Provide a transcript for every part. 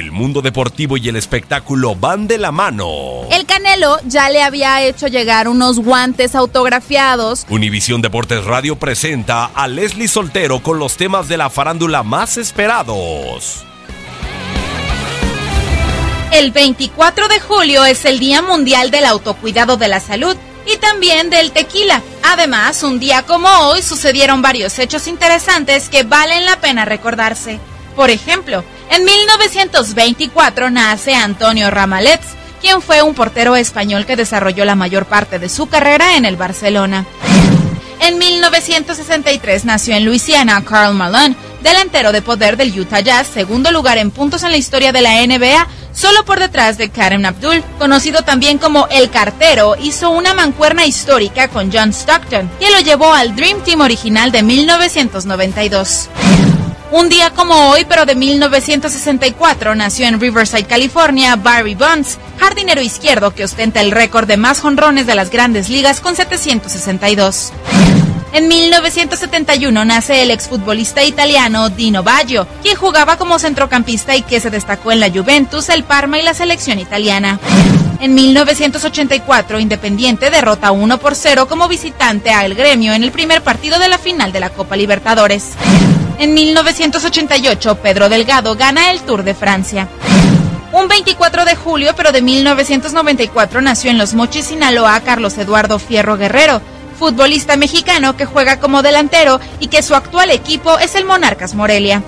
El mundo deportivo y el espectáculo van de la mano. El Canelo ya le había hecho llegar unos guantes autografiados. Univisión Deportes Radio presenta a Leslie Soltero con los temas de la farándula más esperados. El 24 de julio es el Día Mundial del Autocuidado de la Salud y también del tequila. Además, un día como hoy sucedieron varios hechos interesantes que valen la pena recordarse. Por ejemplo, en 1924 nace Antonio Ramalets, quien fue un portero español que desarrolló la mayor parte de su carrera en el Barcelona. En 1963 nació en Luisiana Carl Malone, delantero de poder del Utah Jazz, segundo lugar en puntos en la historia de la NBA, solo por detrás de Karen Abdul, conocido también como El Cartero, hizo una mancuerna histórica con John Stockton, que lo llevó al Dream Team original de 1992. Un día como hoy, pero de 1964, nació en Riverside, California, Barry Bonds, jardinero izquierdo que ostenta el récord de más jonrones de las grandes ligas con 762. En 1971 nace el exfutbolista italiano Dino Baggio, quien jugaba como centrocampista y que se destacó en la Juventus, el Parma y la selección italiana. En 1984, Independiente derrota 1 por 0 como visitante al gremio en el primer partido de la final de la Copa Libertadores. En 1988, Pedro Delgado gana el Tour de Francia. Un 24 de julio, pero de 1994, nació en Los Mochis, Sinaloa, Carlos Eduardo Fierro Guerrero, futbolista mexicano que juega como delantero y que su actual equipo es el Monarcas Morelia.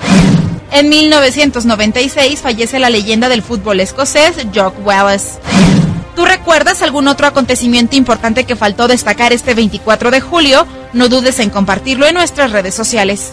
En 1996 fallece la leyenda del fútbol escocés, Jock Wallace. ¿Tú recuerdas algún otro acontecimiento importante que faltó destacar este 24 de julio? No dudes en compartirlo en nuestras redes sociales.